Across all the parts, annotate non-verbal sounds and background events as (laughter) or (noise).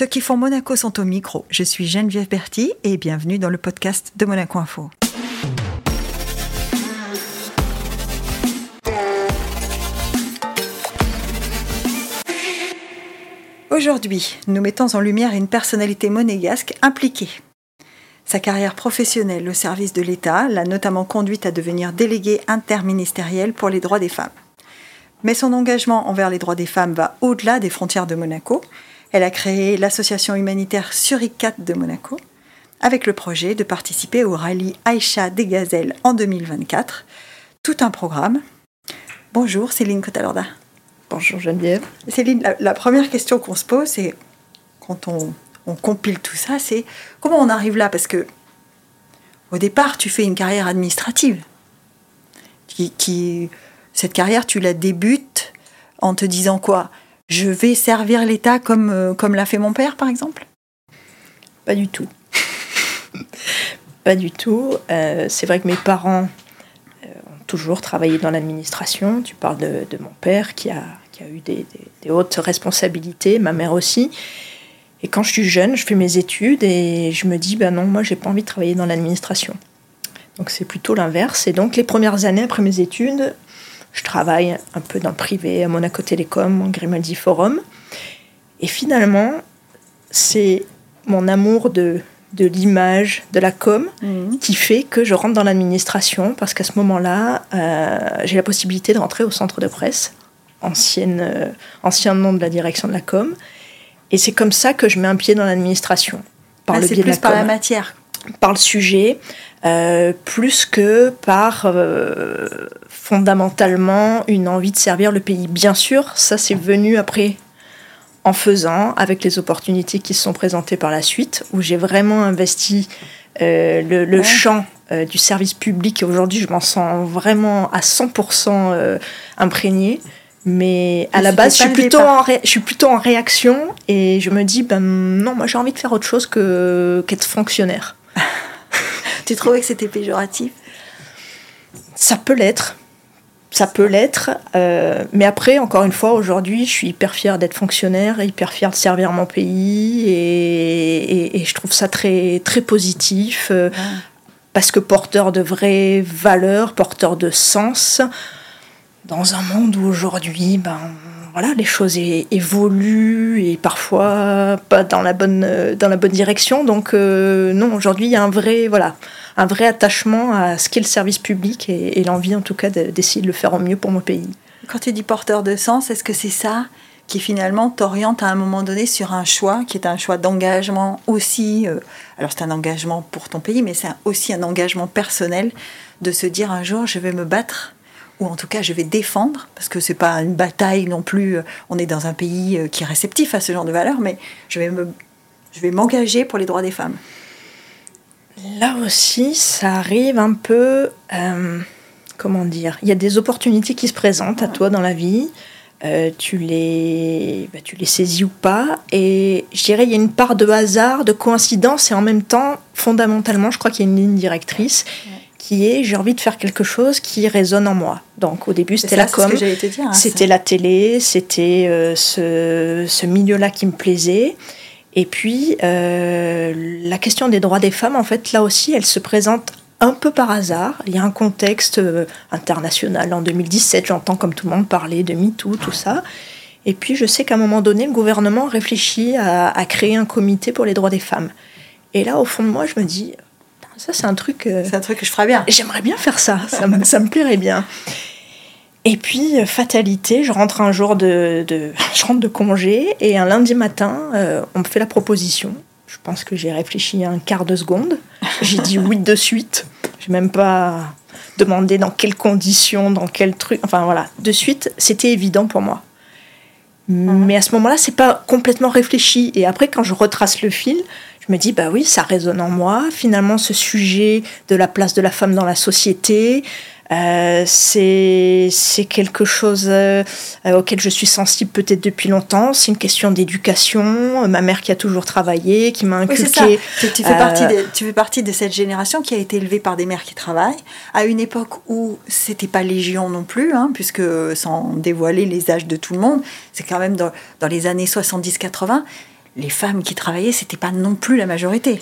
Ceux qui font Monaco sont au micro. Je suis Geneviève Berti et bienvenue dans le podcast de Monaco Info. Aujourd'hui, nous mettons en lumière une personnalité monégasque impliquée. Sa carrière professionnelle au service de l'État l'a notamment conduite à devenir déléguée interministérielle pour les droits des femmes. Mais son engagement envers les droits des femmes va au-delà des frontières de Monaco. Elle a créé l'association humanitaire Suricat de Monaco avec le projet de participer au rallye Aïcha des Gazelles en 2024. Tout un programme. Bonjour Céline Cotalorda. Bonjour Geneviève. Céline, la, première question qu'on se pose, c'est quand on, compile tout ça, c'est comment on arrive là? Parce que au départ, tu fais une carrière administrative qui cette carrière, tu la débutes en te disant quoi? Je vais servir l'État comme, euh, comme l'a fait mon père, par exemple? Pas du tout. (laughs) Pas du tout. Euh, c'est vrai que mes parents euh, ont toujours travaillé dans l'administration. Tu parles de, mon père qui a, qui a eu des, des, hautes responsabilités, ma mère aussi. Et quand je suis jeune, je fais mes études et je me dis, ben non, moi, j'ai pas envie de travailler dans l'administration. Donc c'est plutôt l'inverse. Et donc les premières années après mes études, je travaille un peu dans le privé, à Monaco Télécom, en Grimaldi Forum. Et finalement, c'est mon amour de, de l'image, de la com, mhm. qui fait que je rentre dans l'administration, parce qu'à ce moment-là, euh, j'ai la possibilité de rentrer au centre de presse, ancienne, euh, ancien nom de la direction de la com. Et c'est comme ça que je mets un pied dans l'administration. Par ah, le biais de la par la matière. Par le sujet, euh, plus que par euh, fondamentalement une envie de servir le pays. Bien sûr, ça c'est venu après en faisant, avec les opportunités qui se sont présentées par la suite, où j'ai vraiment investi euh, le, champ du service public. Et aujourd'hui, je m'en sens vraiment à 100% imprégné. Mais à la base, je suis, plutôt en je suis plutôt en réaction et je me dis, ben non, moi j'ai envie de faire autre chose que qu'être fonctionnaire. (laughs) Tu trouvais que c'était péjoratif? Ça peut l'être. Ça peut l'être. Euh, mais après, encore une fois, aujourd'hui, je suis hyper fière d'être fonctionnaire, hyper fière de servir mon pays. Et, je trouve ça très, très positif. Euh, ah. Parce que porteur de vraies valeurs, porteur de sens. Dans un monde où aujourd'hui, ben, voilà, les choses évoluent et parfois pas dans la bonne, dans la bonne direction. Donc euh, non, aujourd'hui, il y a un vrai, voilà, un vrai attachement à ce qu'est le service public et, l'envie en tout cas d'essayer de le faire au mieux pour mon pays. Quand tu dis porteur de sens, est-ce que c'est ça qui finalement t'oriente à un moment donné sur un choix qui est un choix d'engagement aussi euh, Alors c'est un engagement pour ton pays, mais c'est aussi un engagement personnel de se dire un jour je vais me battre ou en tout cas je vais défendre, parce que c'est pas une bataille non plus, euh, on est dans un pays euh, qui est réceptif à ce genre de valeurs, mais je vais, me, je vais m'engager pour les droits des femmes. Là aussi, ça arrive un peu, euh, comment dire, il y a des opportunités qui se présentent à toi dans la vie, tu, les, bah, tu les saisis ou pas, et je dirais il y a une part de hasard, de coïncidence, et en même temps, fondamentalement, je crois qu'il y a une ligne directrice qui est j'ai envie de faire quelque chose qui résonne en moi. Donc au début c'était la com, hein, c'était la télé, c'était euh, ce, ce milieu-là qui me plaisait. Et puis euh, la question des droits des femmes, en fait, là aussi, elle se présente un peu par hasard. Il y a un contexte euh, international. En 2017, j'entends comme tout le monde parler de MeToo, tout ça. Et puis je sais qu'à un moment donné, le gouvernement réfléchit à, à créer un comité pour les droits des femmes. Et là, au fond de moi, je me dis, ça, c'est un truc. Euh, c'est un truc que je ferais bien. J'aimerais bien faire ça. Ça me, ça me plairait bien. Et puis, euh, fatalité, je rentre un jour de, de, (laughs) je rentre de congé et un lundi matin, euh, on me fait la proposition. Je pense que j'ai réfléchi un quart de seconde. J'ai dit oui de suite. J'ai même pas demandé dans quelles conditions, dans quel truc. Enfin voilà, de suite, c'était évident pour moi. Mhm. Mais à ce moment-là, c'est pas complètement réfléchi. Et après, quand je retrace le fil, je me dis, bah oui, ça résonne en moi. Finalement, ce sujet de la place de la femme dans la société, euh, c'est quelque chose euh, auquel je suis sensible peut-être depuis longtemps. C'est une question d'éducation. Ma mère qui a toujours travaillé, qui m'a inculqué. tu, tu, fais partie de, tu fais partie de cette génération qui a été élevée par des mères qui travaillent à une époque où c'était pas légion non plus, hein, puisque sans dévoiler les âges de tout le monde, c'est quand même dans, dans les années 70-80 les femmes qui travaillaient, c'était pas non plus la majorité.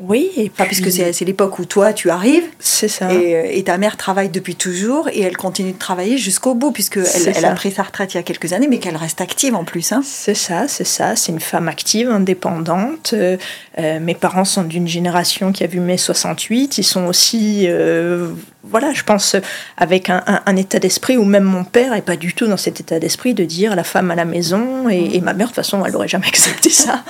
Oui, et pas puisque c'est l'époque où toi tu arrives. C'est ça. Euh, et, ta mère travaille depuis toujours et elle continue de travailler jusqu'au bout puisque elle, elle, a pris sa retraite il y a quelques années, mais qu'elle reste active en plus. Hein. C'est ça, c'est ça. C'est une femme active, indépendante. Euh, euh, mes parents sont d'une génération qui a vu mai 68. Ils sont aussi, voilà, je pense, avec un, état d'esprit où même mon père est pas du tout dans cet état d'esprit de dire la femme à la maison et, ma mère de toute façon elle n'aurait jamais (laughs) accepté ça.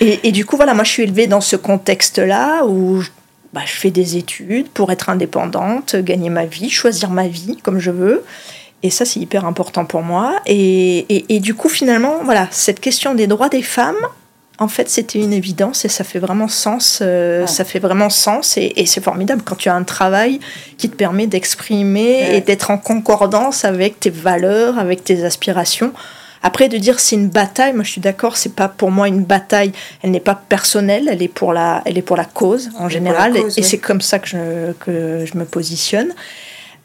Et, et du coup voilà, moi je suis élevée dans ce contexte là où bah, je fais des études pour être indépendante, gagner ma vie, choisir ma vie comme je veux. Et ça, c'est hyper important pour moi. Et, du coup, finalement, voilà, cette question des droits des femmes, en fait, c'était une évidence et ça fait vraiment sens. Euh, ça fait vraiment sens et, c'est formidable quand tu as un travail qui te permet d'exprimer et d'être en concordance avec tes valeurs, avec tes aspirations. Après, de dire c'est une bataille, moi je suis d'accord, c'est pas pour moi une bataille, elle n'est pas personnelle, elle est pour la, elle est pour la cause en général, et c'est comme ça que je, que je me positionne.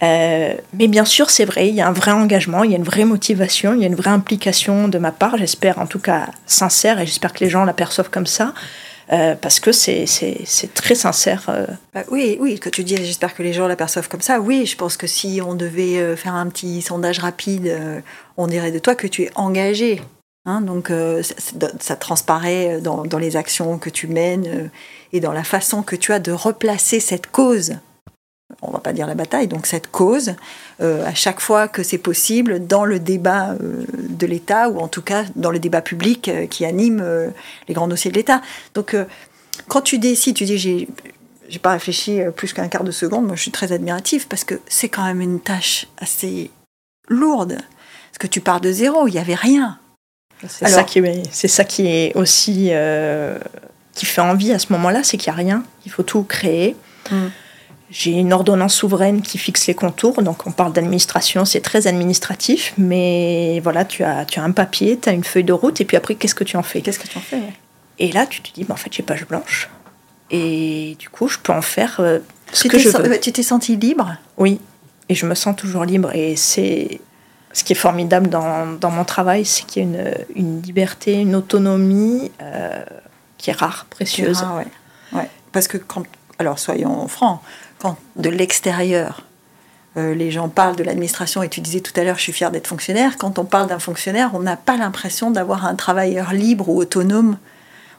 Euh, mais bien sûr, c'est vrai, il y a un vrai engagement, il y a une vraie motivation, il y a une vraie implication de ma part, j'espère en tout cas sincère, et j'espère que les gens l'aperçoivent comme ça. Euh, parce que c'est très sincère. Euh. Bah oui, oui, que tu dis, j'espère que les gens l'aperçoivent comme ça. Oui, je pense que si on devait faire un petit sondage rapide, on dirait de toi que tu es engagé. Hein, donc ça, transparaît dans, dans, les actions que tu mènes et dans la façon que tu as de replacer cette cause on va pas dire la bataille, donc cette cause, euh, à chaque fois que c'est possible, dans le débat euh, de l'État, ou en tout cas dans le débat public euh, qui anime les grands dossiers de l'État. Donc, quand tu décides, tu dis, j'ai, j'ai pas réfléchi plus qu'un quart de seconde, moi je suis très admirative, parce que c'est quand même une tâche assez lourde. Parce que tu pars de zéro, il n'y avait rien. C'est ça, qui est, c'est ça qui est aussi. qui fait envie à ce moment-là, c'est qu'il n'y a rien. Il faut tout créer. Hum. J'ai une ordonnance souveraine qui fixe les contours, donc on parle d'administration, c'est très administratif, mais voilà, tu as, tu as un papier, tu as une feuille de route, et puis après, qu'est-ce que tu en fais? Qu'est-ce que tu en fais Et là, tu te dis, bah, en fait, j'ai page blanche, et du coup, je peux en faire euh, ce que je veux. Tu t'es senti libre? Oui, et je me sens toujours libre, et c'est ce qui est formidable dans, dans mon travail, c'est qu'il y a une, une, liberté, une autonomie euh, qui est rare, précieuse. ouais. ouais. Parce que quand, alors soyons francs, quand de l'extérieur, euh, les gens parlent de l'administration, et tu disais tout à l'heure, je suis fière d'être fonctionnaire, quand on parle d'un fonctionnaire, on n'a pas l'impression d'avoir un travailleur libre ou autonome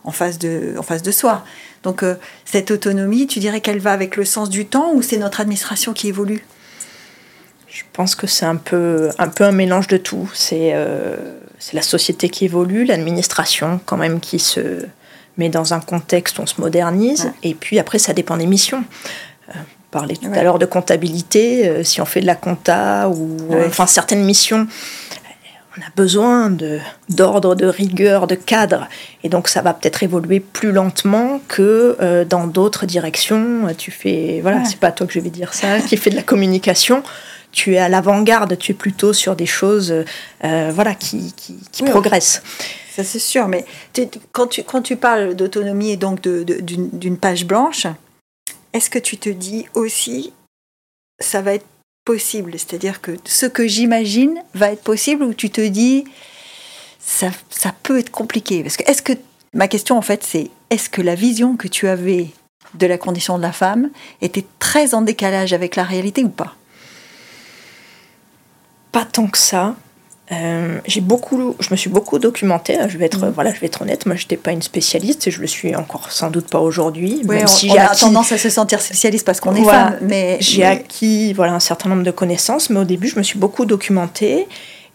en face de, en face de soi. Donc euh, cette autonomie, tu dirais qu'elle va avec le sens du temps ou c'est notre administration qui évolue? Je pense que c'est un peu, un peu un mélange de tout. C'est euh, la société qui évolue, l'administration quand même qui se met dans un contexte où on se modernise, et puis après ça dépend des missions on parlait tout à l'heure de comptabilité, euh, si on fait de la compta ou enfin certaines missions, on a besoin d'ordre, de rigueur, de cadre, et donc ça va peut-être évoluer plus lentement que euh, dans d'autres directions. Tu fais, voilà, c'est pas toi que je vais dire ça, qui fait de la communication. Tu es à l'avant-garde, tu es plutôt sur des choses, euh, voilà, qui, qui, progressent. Ça c'est sûr, mais quand tu quand tu parles d'autonomie et donc d'une page blanche, est-ce que tu te dis aussi, ça va être possible? C'est-à-dire que ce que j'imagine va être possible ou tu te dis, ça, peut être compliqué? Parce que, est-ce que, ma question en fait, c'est, est-ce que la vision que tu avais de la condition de la femme était très en décalage avec la réalité ou pas? Pas tant que ça. Euh, j'ai beaucoup, je me suis beaucoup documentée. Je vais être, mm. voilà, je vais être honnête. Moi, j'étais pas une spécialiste et je le suis encore sans doute pas aujourd'hui. On, si a tendance à se sentir spécialiste parce qu'on est femme, mais j'ai acquis voilà un certain nombre de connaissances. Mais au début, je me suis beaucoup documentée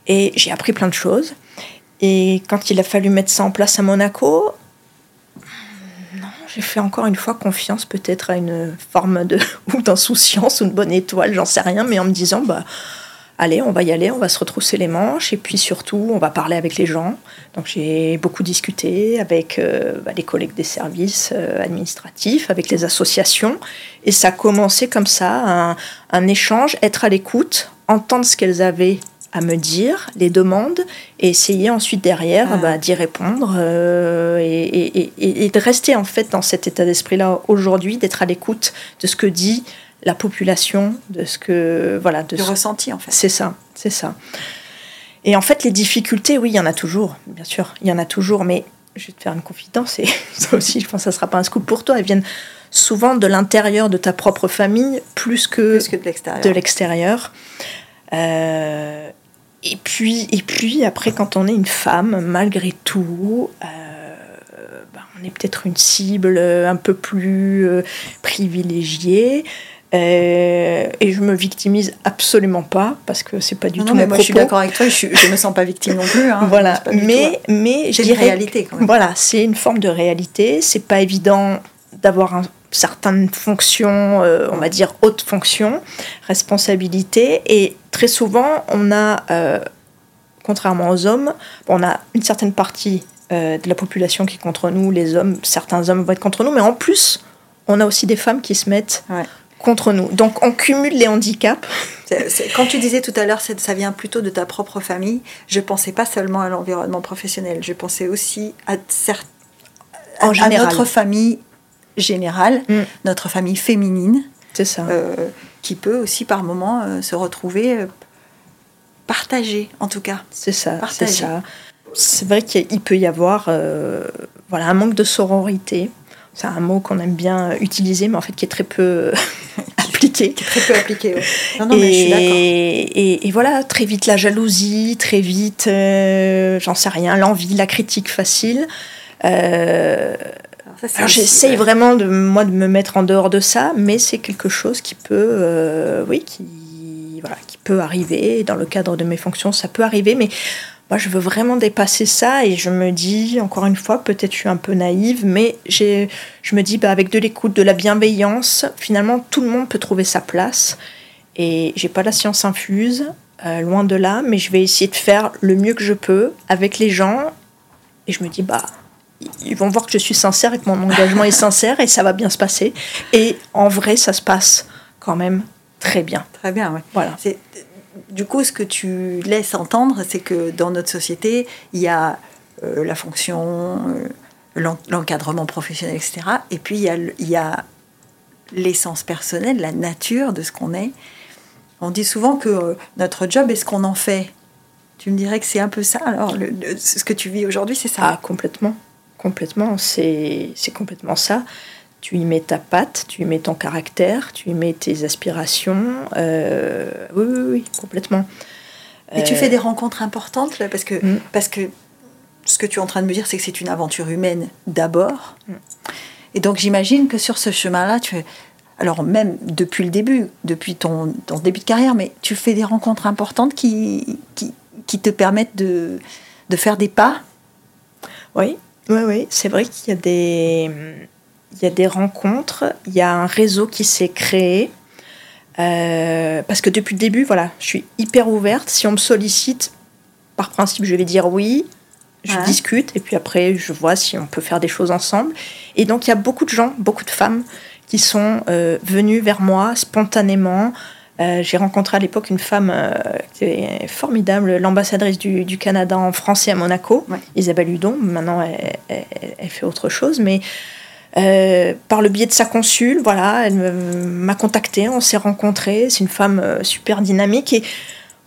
et j'ai appris plein de choses. Et quand il a fallu mettre ça en place à Monaco, non, j'ai fait encore une fois confiance peut-être à une forme de (laughs) ou d'insouciance ou de bonne étoile, j'en sais rien, mais en me disant bah allez, on va y aller, on va se retrousser les manches et puis surtout, on va parler avec les gens. Donc j'ai beaucoup discuté avec euh, bah, les collègues des services euh, administratifs, avec les associations et ça a commencé comme ça, un, échange, être à l'écoute, entendre ce qu'elles avaient à me dire, les demandes, et essayer ensuite derrière ah. bah, d'y répondre euh, et, et, de rester en fait dans cet état d'esprit-là aujourd'hui, d'être à l'écoute de ce que dit la population, de ce que voilà, de ressenti en fait. C'est ça, c'est ça. Et en fait, les difficultés, oui, il y en a toujours, bien sûr, il y en a toujours, mais je vais te faire une confidence, et (laughs) ça aussi, je pense que ça ne sera pas un scoop pour toi, elles viennent souvent de l'intérieur de ta propre famille plus que, Plus que de l'extérieur. de l'extérieur. Euh, et, puis, et puis, après, quand on est une femme, malgré tout, euh, bah, on est peut-être une cible un peu plus euh, privilégiée. Euh, et je me victimise absolument pas parce que c'est pas du Non, tout non, mais mon moi je suis d'accord avec toi, je, je me sens pas victime non plus. hein. (laughs) Voilà, tout, mais, hein. mais C'est une réalité quand même. voilà, c'est une forme de réalité. C'est pas évident d'avoir un, certaines fonctions, euh, on va dire haute fonction, responsabilité. Et très souvent, on a, euh, contrairement aux hommes, on a une certaine partie euh, de la population qui est contre nous. Les hommes, certains hommes vont être contre nous, mais en plus, on a aussi des femmes qui se mettent Ouais. Contre nous. Donc, on cumule les handicaps. (laughs) Quand tu disais tout à l'heure, ça vient plutôt de ta propre famille, je pensais pas seulement à l'environnement professionnel, je pensais aussi à, cer- En à- à général. notre famille générale, Mm. notre famille féminine, C'est ça. euh, qui peut aussi par moments euh, se retrouver euh, partagée, en tout cas. C'est ça, c'est ça. C'est vrai qu'il peut y avoir voilà, un manque de sororité. C'est un mot qu'on aime bien utiliser, mais en fait qui est très peu appliqué. Très peu appliqué. ouais. (laughs) Non, non, mais je suis et, et- et voilà, très vite la jalousie, très vite, euh, j'en sais rien, l'envie, la critique facile. Euh, Alors j'essaye ouais. vraiment de moi de me mettre en dehors de ça, mais c'est quelque chose qui peut, euh, oui, qui voilà, qui peut arriver dans le cadre de mes fonctions, ça peut arriver, mais moi je veux vraiment dépasser ça et je me dis encore une fois, peut-être je suis un peu naïve, mais j'ai, je me dis bah, avec de l'écoute, de la bienveillance, finalement tout le monde peut trouver sa place et j'ai pas la science infuse, euh, loin de là, mais je vais essayer de faire le mieux que je peux avec les gens et je me dis bah ils vont voir que je suis sincère et que mon engagement est sincère et ça va bien se passer. Et en vrai, ça se passe quand même très bien. Très bien, ouais. Voilà. C'est- Du coup, ce que tu laisses entendre, c'est que dans notre société, il y a euh, la fonction, euh, l'en- l'encadrement professionnel, etc. Et puis, il y a, l'essence personnelle, la nature de ce qu'on est. On dit souvent que euh, notre job est ce qu'on en fait. Tu me dirais que c'est un peu ça. Alors, ce que tu vis aujourd'hui, c'est ça? Ah, complètement. Complètement. C'est complètement ça. Tu y mets ta patte, tu y mets ton caractère, tu y mets tes aspirations. euh, oui, oui, oui, complètement. Et tu Euh, fais des rencontres importantes là, parce que, Mm. parce que ce que tu es en train de me dire, c'est que c'est une aventure humaine d'abord. Mm. Et donc j'imagine que sur ce chemin-là, tu alors même depuis le début, depuis ton, ton début de carrière, mais tu fais des rencontres importantes qui, qui, qui te permettent de, de faire des pas? Oui, oui, oui. C'est vrai qu'il y a des, il y a des rencontres, il y a un réseau qui s'est créé. Euh, parce que depuis le début, voilà, je suis hyper ouverte. Si on me sollicite, par principe, je vais dire oui. Je Ouais. discute et puis après, je vois si on peut faire des choses ensemble. Et donc, il y a beaucoup de gens, beaucoup de femmes qui sont euh, venues vers moi spontanément. Euh, J'ai rencontré à l'époque une femme qui est formidable, l'ambassadrice du, du Canada en France et à Monaco, Ouais. Isabelle Hudon. Maintenant, elle, elle- elle fait autre chose, mais euh, par le biais de sa consul, voilà, elle m'a contactée, on s'est rencontrés. C'est une femme euh, super dynamique et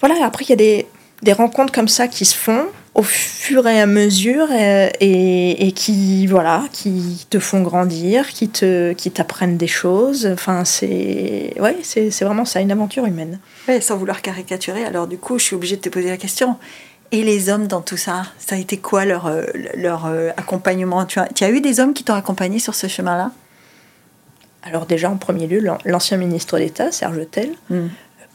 voilà. Après, il y a des, des rencontres comme ça qui se font au fur et à mesure euh, et, qui voilà, qui te font grandir, qui te, qui t'apprennent des choses. Enfin, c'est ouais, c'est vraiment ça, une aventure humaine. Sans vouloir caricaturer, alors du coup, je suis obligée de te poser la question. Et les hommes dans tout ça, ça a été quoi leur, euh, leur euh, accompagnement? Tu as, tu as eu des hommes qui t'ont accompagné sur ce chemin-là? Alors déjà, en premier lieu, l'an- l'ancien ministre d'État, Serge Tel, Mm.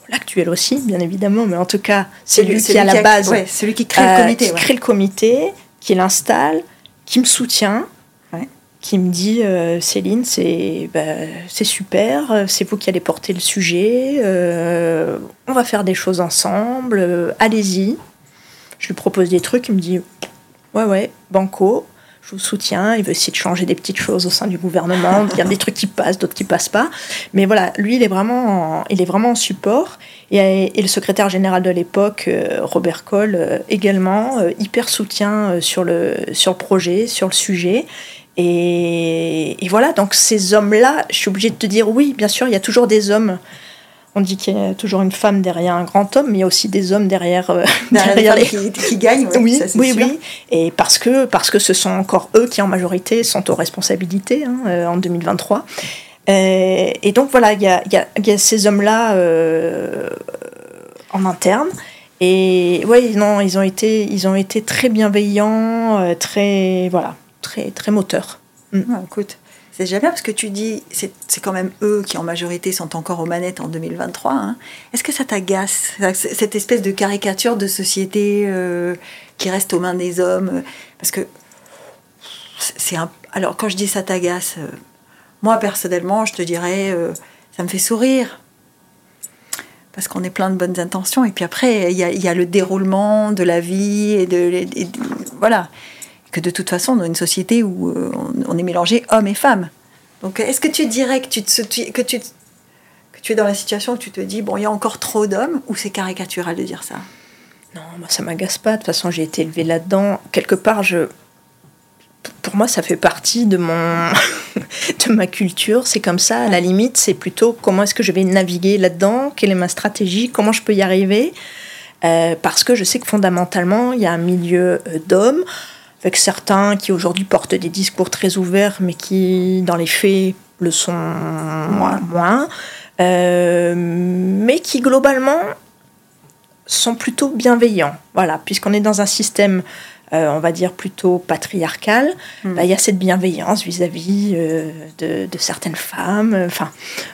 l'actuel aussi, bien évidemment, mais en tout cas, c'est lui qui celui à la a- base ouais, celui qui crée euh, le comité. qui ouais. crée le comité, qui l'installe, qui me soutient, Ouais. qui me dit euh, Céline, c'est bah, super, euh, c'est vous qui allez porter le sujet, euh, on va faire des choses ensemble, euh, allez-y. Je lui propose des trucs, il me dit ouais ouais, banco. Je vous soutiens, il veut essayer de changer des petites choses au sein du gouvernement. Il y a des trucs qui passent, d'autres qui passent pas. Mais voilà, lui, il est vraiment en, il est vraiment en support. Et, et le secrétaire général de l'époque, euh, Robert Coll, euh, également, euh, hyper soutien sur le, sur le projet, sur le sujet. Et, et voilà, donc ces hommes-là, je suis obligée de te dire oui, bien sûr, il y a toujours des hommes, on dit qu'il y a toujours une femme derrière un grand homme, mais il y a aussi des hommes derrière, euh, (laughs) derrière, les... qui, qui, gagnent. oui, oui, oui. Et parce que, parce que ce sont encore eux qui, en majorité, sont aux responsabilités hein, euh, en 2023. et donc, voilà, il y a, y a, ces hommes-là euh, en interne. Et oui, non, ils ont été, ils ont été très bienveillants, très, voilà, très, très moteurs. Mm. écoute, c'est bien parce que tu dis, c'est quand même eux qui en majorité sont encore aux manettes en 2023. Hein. Est-ce que ça t'agace, cette espèce de caricature de société euh, qui reste aux mains des hommes Parce que c'est un... Alors quand je dis ça t'agace, euh, moi personnellement, je te dirais, euh, ça me fait sourire. Parce qu'on est plein de bonnes intentions. Et puis après, il y a, le déroulement de la vie et de voilà que de toute façon, dans une société où euh, on est mélangé hommes et femmes. Donc, est-ce que tu dirais que tu, que, tu, es dans la situation où tu te dis, bon, il y a encore trop d'hommes, ou c'est caricatural de dire ça? Non, moi, ça m'agace pas. De toute façon, j'ai été élevée là-dedans. Quelque part, pour moi, ça fait partie de mon (laughs) de ma culture. C'est comme ça. À la limite, c'est plutôt comment est-ce que je vais naviguer là-dedans, quelle est ma stratégie, comment je peux y arriver? Euh, parce que je sais que fondamentalement, il y a un milieu euh, d'hommes avec certains qui aujourd'hui portent des discours très ouverts, mais qui, dans les faits, le sont moins, moins euh, mais qui, globalement, sont plutôt bienveillants. Voilà, puisqu'on est dans un système, euh, on va dire, plutôt patriarcal, hmm. bah, il y a cette bienveillance vis-à-vis euh, de, certaines femmes. Enfin,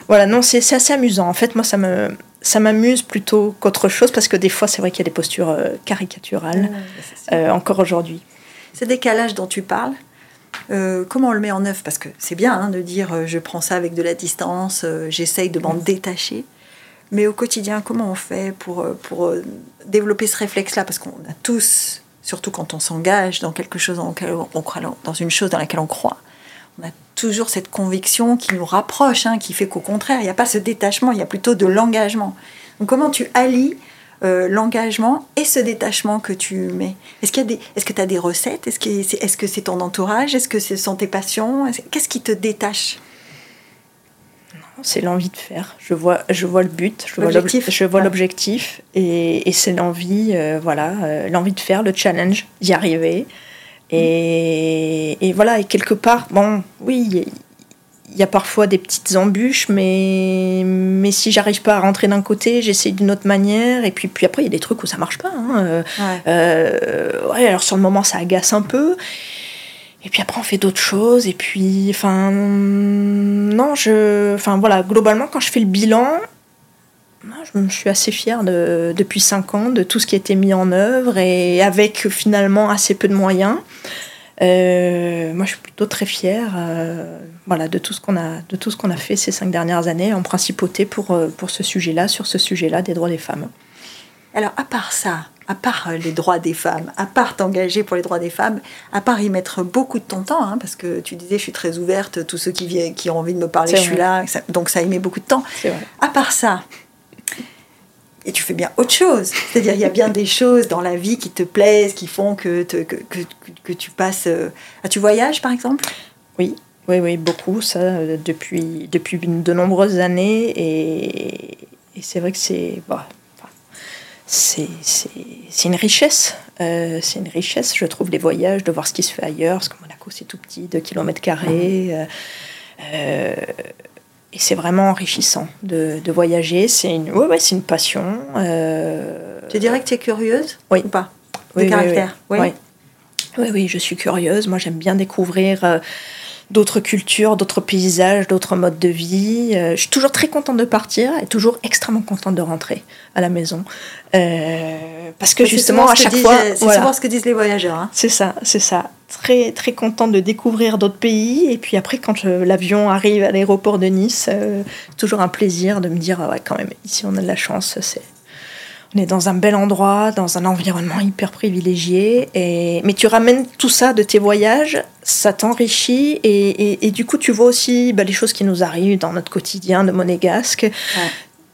voilà, non, c'est assez amusant. En fait, moi, ça me, ça m'amuse plutôt qu'autre chose parce que des fois c'est vrai qu'il y a des postures caricaturales encore aujourd'hui ce décalage dont tu parles, euh, comment on le met en œuvre? Parce que c'est bien hein, de dire euh, je prends ça avec de la distance, euh, j'essaye de m'en mm. détacher. Mais au quotidien, comment on fait pour, pour développer ce réflexe-là? Parce qu'on a tous, surtout quand on s'engage dans quelque chose dans, on croit, dans une chose dans laquelle on croit, on a toujours cette conviction qui nous rapproche, hein, qui fait qu'au contraire, il n'y a pas ce détachement, il y a plutôt de l'engagement. Donc comment tu allies euh, l'engagement et ce détachement que tu mets Est-ce qu'il y a des, est-ce que tu as des recettes? Est-ce que c'est, est-ce que c'est ton entourage? Est-ce que ce sont tes passions? Qu'est-ce qui te détache? C'est l'envie de faire. Je vois, je vois le but, je l'objectif. vois, je vois l'objectif et, et c'est l'envie, euh, voilà, euh, l'envie de faire, le challenge, d'y arriver. Et, et, voilà, et quelque part, bon, oui, il y a parfois des petites embûches, mais, mais si j'arrive pas à rentrer d'un côté, j'essaie d'une autre manière. Et puis, puis après, il y a des trucs où ça marche pas. Hein. Euh, euh, ouais. alors sur le moment, ça agace un peu. Et puis après, on fait d'autres choses. Et puis, enfin, non, je, enfin voilà, globalement, quand je fais le bilan, je, je suis assez fière de, depuis 5 ans de tout ce qui a été mis en œuvre et avec finalement assez peu de moyens. Euh, moi, je suis plutôt très fière euh, voilà, de tout ce qu'on a, de tout ce qu'on a fait ces cinq dernières années en principauté pour, euh, pour ce sujet-là, sur ce sujet-là des droits des femmes. Alors, à part ça, à part les droits des femmes, à part t'engager pour les droits des femmes, à part y mettre beaucoup de ton temps, hein, parce que tu disais, je suis très ouverte, tous ceux qui, viennent, qui ont envie de me parler, je suis là, donc ça y met beaucoup de temps. À part ça, et tu fais bien autre chose. C'est-à-dire, il y a bien des choses dans la vie qui te plaisent, qui font que, que, que, que, tu passes. Ah, tu voyages, par exemple? Oui, oui, oui, beaucoup, ça, euh, depuis, depuis de nombreuses années. Et, et c'est vrai que c'est. Bah, c'est une richesse. Euh, c'est une richesse, je trouve, les voyages, de voir ce qui se fait ailleurs, parce que Monaco, c'est tout petit, 2 km carrés. Euh, et c'est vraiment enrichissant de, de voyager. C'est une, ouais, ouais, c'est une passion. Euh... Tu dirais que tu es curieuse Oui. Ou pas? De caractère oui oui. oui. oui. je suis curieuse. Moi, j'aime bien découvrir euh, d'autres cultures, d'autres paysages, d'autres modes de vie. Euh, je suis toujours très contente de partir et toujours extrêmement contente de rentrer à la maison. Euh, parce que justement, à chaque fois. C'est souvent ce que disent les voyageurs. Hein. C'est ça, c'est ça très très contente de découvrir d'autres pays. Et puis après, quand l'avion arrive à l'aéroport de Nice, euh, toujours un plaisir de me dire ah ouais, quand même, ici on a de la chance. C'est on est dans un bel endroit, dans un environnement hyper privilégié. Et... Mais tu ramènes tout ça de tes voyages, ça t'enrichit. Et, et, du coup, tu vois aussi bah, les choses qui nous arrivent dans notre quotidien de monégasque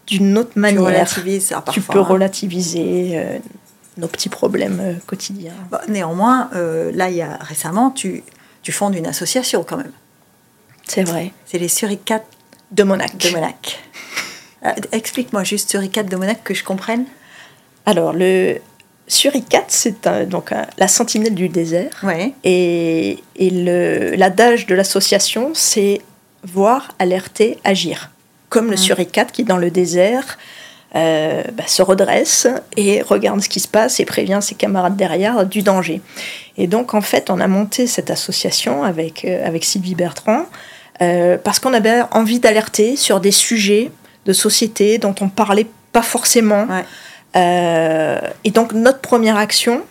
d'une autre manière. Tu, ça, tu peux relativiser. Euh, nos petits problèmes euh, quotidiens. néanmoins, euh, là, il y a récemment, tu, tu fondes une association quand même. C'est vrai. C'est les Suricates de Monac. De Monac. Explique-moi juste Suricate de Monaco que je comprenne. Alors, le Suricate, c'est donc la sentinelle du désert. Ouais. Et, et l'adage de l'association, c'est voir, alerter, agir. Comme le suricate qui, dans le désert, euh, bah, se redresse et regarde ce qui se passe et prévient ses camarades derrière du danger. Et donc, en fait, on a monté cette association avec, euh, avec Sylvie Bertrand euh, parce qu'on avait envie d'alerter sur des sujets de société dont on parlait pas forcément. Et donc, notre première action,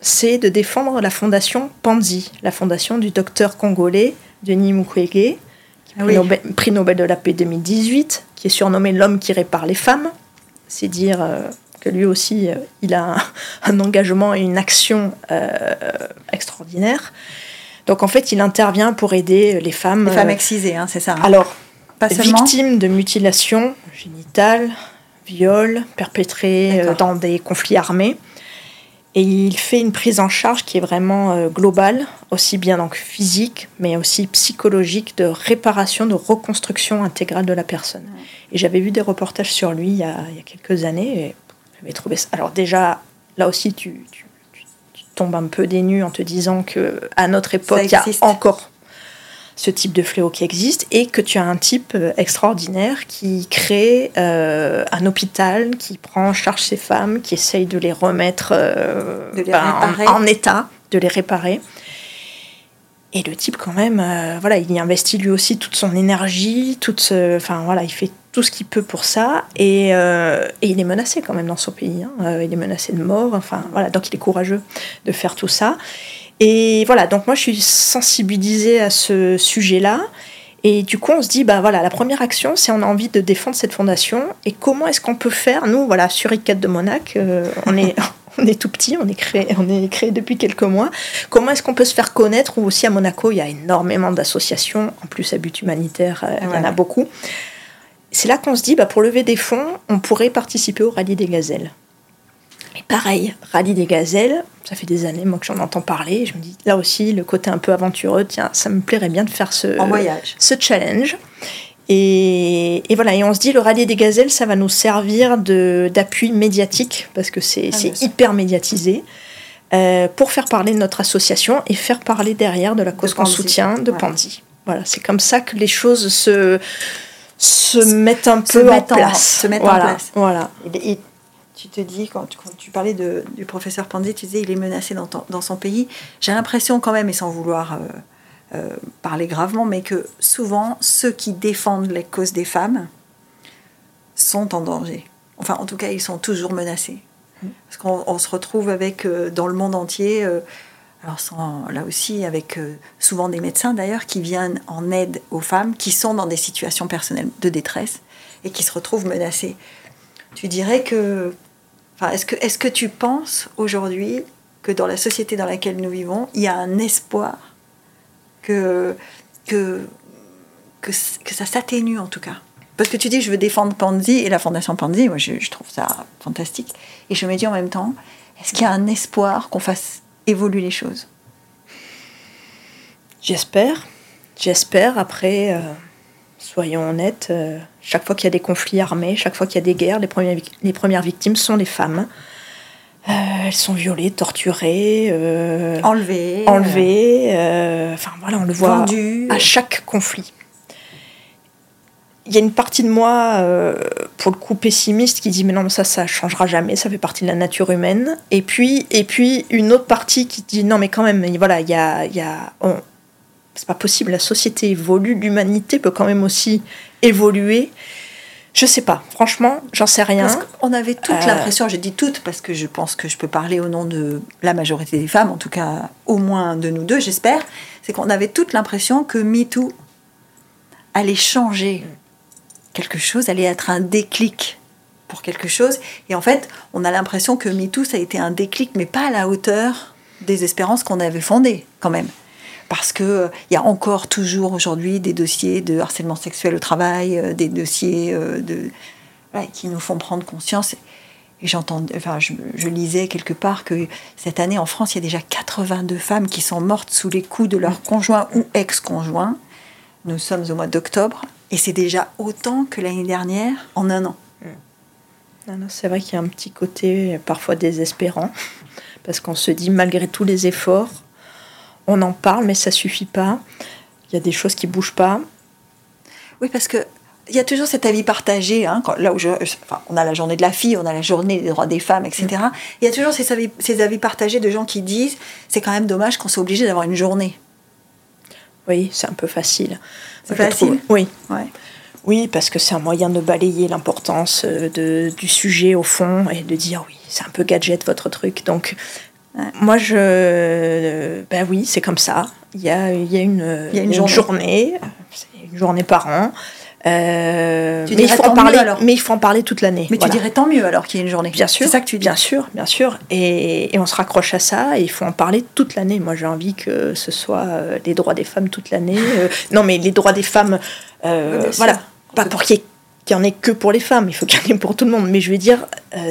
c'est de défendre la fondation Panzi, la fondation du docteur congolais Denis Mukwege, ah prix, Nobel, de la paix 2018, qui est surnommé l'homme qui répare les femmes. C'est dire euh, que lui aussi, euh, il a un, (laughs) engagement et une action euh, extraordinaire. Donc en fait, il intervient pour aider les femmes. Les femmes excisées, hein, c'est ça. Hein. Alors, Pas victimes de mutilations génitales, viols perpétrés dans des conflits armés. Et il fait une prise en charge qui est vraiment euh, globale, aussi bien donc physique, mais aussi psychologique, de réparation, de reconstruction intégrale de la personne. Et j'avais vu des reportages sur lui il y a, quelques années et j'avais trouvé ça. Alors déjà, là aussi, tu, tu, tombes un peu dénu en te disant que à notre époque, il y a encore ce type de fléau qui existe et que tu as un type euh, extraordinaire qui crée euh, un hôpital qui prend en charge ces femmes, qui essaye de les remettre euh, ben, en, état, de les réparer. Et le type, quand même, voilà, il y investit lui aussi toute son énergie, toute enfin voilà, il fait tout ce qu'il peut pour ça, et, et, il est menacé quand même dans son pays. Hein. il est menacé de mort, enfin voilà, donc il est courageux de faire tout ça. Et voilà, donc moi je suis sensibilisée à ce sujet-là. Et du coup, on se dit, bah voilà, la première action, c'est on a envie de défendre cette fondation. Et comment est-ce qu'on peut faire? Nous, voilà, sur ICAT de Monac, euh, on, est, (laughs) on est tout petit, on est, créé, on est créé depuis quelques mois. Comment est-ce qu'on peut se faire connaître? Ou aussi à Monaco, il y a énormément d'associations, en plus à but humanitaire, euh, il y en a beaucoup. C'est là qu'on se dit, bah, pour lever des fonds, on pourrait participer au rallye des gazelles. Et pareil, rallye des gazelles, ça fait des années moi que j'en entends parler. Je me dis là aussi le côté un peu aventureux, tiens, ça me plairait bien de faire ce, voyage. ce challenge. Et, et, voilà, et on se dit le rallye des gazelles, ça va nous servir d'appui médiatique parce que c'est ah, hyper médiatisé. Euh, pour faire parler de notre association et faire parler derrière de la cause qu'on soutient de Pandy. Voilà, c'est comme ça que les choses se, se mettent un peu en place. se mettent en place. Voilà. Et, tu te dis, quand, tu parlais du professeur Pandy, tu disais il est menacé dans, son pays. J'ai l'impression quand même, et sans vouloir euh, euh, parler gravement, mais que souvent ceux qui défendent les causes des femmes sont en danger. Enfin, en tout cas, ils sont toujours menacés. Parce qu'on se retrouve avec, euh, dans le monde entier, alors là aussi, avec souvent des médecins d'ailleurs, qui viennent en aide aux femmes qui sont dans des situations personnelles de détresse et qui se retrouvent menacées. Tu dirais que est-ce que, est que tu penses aujourd'hui que dans la société dans laquelle nous vivons, il y a un espoir que, que, que, ça s'atténue en tout cas? Parce que tu dis, je veux défendre Pandy et la Fondation Pandy, moi je, trouve ça fantastique. Et je me dis en même temps, est-ce qu'il y a un espoir qu'on fasse évoluer les choses? J'espère. J'espère. Après, euh, soyons honnêtes, euh, chaque fois qu'il y a des conflits armés, chaque fois qu'il y a des guerres, les premières, les premières victimes sont les femmes. Euh, elles sont violées, torturées, euh, enlevées, enlevées. enfin voilà, on le voit à chaque conflit. Il y a une partie de moi, pour le coup pessimiste, qui dit mais non, ça, ça changera jamais, ça fait partie de la nature humaine. Et puis, et puis une autre partie qui dit non mais quand même, voilà, il y a, y a c'est pas possible, la société évolue, l'humanité peut quand même aussi évoluer. Je sais pas, franchement, j'en sais rien. On avait toute euh, l'impression, j'ai dit toute parce que je pense que je peux parler au nom de la majorité des femmes, en tout cas au moins de nous deux, j'espère, c'est qu'on avait toute l'impression que MeToo allait changer quelque chose, allait être un déclic pour quelque chose. Et en fait, on a l'impression que MeToo, ça a été un déclic, mais pas à la hauteur des espérances qu'on avait fondées quand même parce qu'il euh, y a encore toujours aujourd'hui des dossiers de harcèlement sexuel au travail, euh, des dossiers euh, qui nous font prendre conscience. Et j'entends, enfin, je, lisais quelque part que cette année en France, il y a déjà 82 femmes qui sont mortes sous les coups de leur conjoint ou ex-conjoint. Nous sommes au mois d'octobre. Et c'est déjà autant que l'année dernière en un an. C'est vrai qu'il y a un petit côté parfois désespérant, parce qu'on se dit, malgré tous les efforts, on en parle, mais ça suffit pas. Il y a des choses qui bougent pas. Oui, parce que il y a toujours cet avis partagé. Hein, là où je, on a la journée de la fille, on a la journée des droits des femmes, etc. Mm. Il y a toujours ces avis, ces avis partagés de gens qui disent c'est quand même dommage qu'on soit obligé d'avoir une journée. Oui, c'est un peu facile. C'est facile? Oui. Ouais. Oui, parce que c'est un moyen de balayer l'importance euh, du sujet au fond et de dire oui, c'est un peu gadget votre truc. Donc, moi, je. Ben oui, c'est comme ça. Il y a, il y a une, il y a une, journée, journée c'est une journée par an. Euh, mais, il faut en parler, mais il faut en parler toute l'année. Mais tu dirais tant mieux alors qu'il y a une journée. Bien sûr. C'est ça que tu dis. Bien sûr, bien sûr. Et, et on se raccroche à ça et il faut en parler toute l'année. Moi, j'ai envie que ce soit euh, les droits des femmes toute l'année. Euh, non, mais les droits des femmes, voilà. Pas pour qu'il y, en ait que pour les femmes, il faut qu'il y en ait pour tout le monde. Mais je veux dire,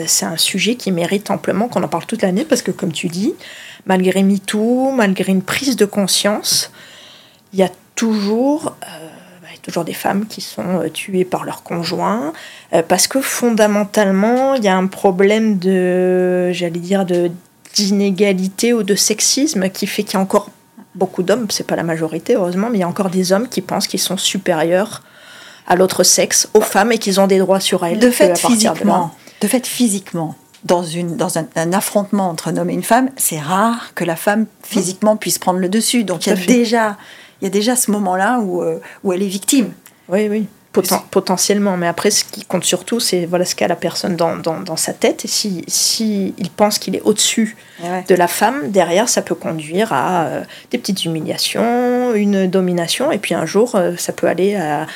c'est un sujet qui mérite amplement qu'on en parle toute l'année parce que, comme tu dis, malgré MeToo, malgré une prise de conscience, il y a toujours toujours des femmes qui sont euh, tuées par leur conjoint, euh, parce que fondamentalement, il y a un problème de, j'allais dire, de d'inégalité ou de sexisme qui fait qu'il y a encore beaucoup d'hommes, c'est pas la majorité heureusement, mais il y a encore des hommes qui pensent qu'ils sont supérieurs à l'autre sexe, aux femmes, et qu'ils ont des droits sur elles. De fait, physiquement, de, fait, physiquement, dans, une, dans un, affrontement entre un homme et une femme, c'est rare que la femme physiquement puisse prendre le dessus. Donc il y a déjà il y a déjà ce moment-là où, euh, où elle est victime. Oui, oui. potentiellement, mais après, ce qui compte surtout, c'est voilà ce qu'a la personne dans, dans, dans, sa tête. Et si, si il pense qu'il est au-dessus de la femme, derrière, ça peut conduire à euh, des petites humiliations, une domination, et puis un jour, euh, ça peut aller à,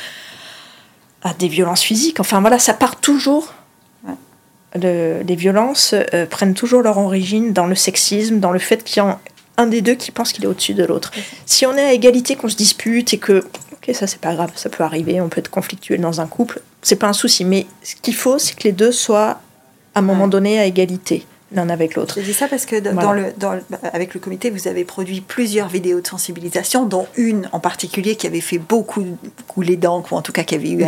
à, des violences physiques. Enfin voilà, ça part toujours. les violences prennent toujours leur origine dans le sexisme, dans le fait qu'il y a un des deux qui pense qu'il est au-dessus de l'autre. Si on est à égalité, qu'on se dispute et que, ok, ça c'est pas grave, ça peut arriver, on peut être conflictuel dans un couple, c'est pas un souci. Mais ce qu'il faut, c'est que les deux soient à un moment donné à égalité l'un avec l'autre. Je dis ça parce que dans le, dans avec le comité, vous avez produit plusieurs vidéos de sensibilisation, dont une en particulier qui avait fait beaucoup couler d'encre, ou en tout cas qui avait eu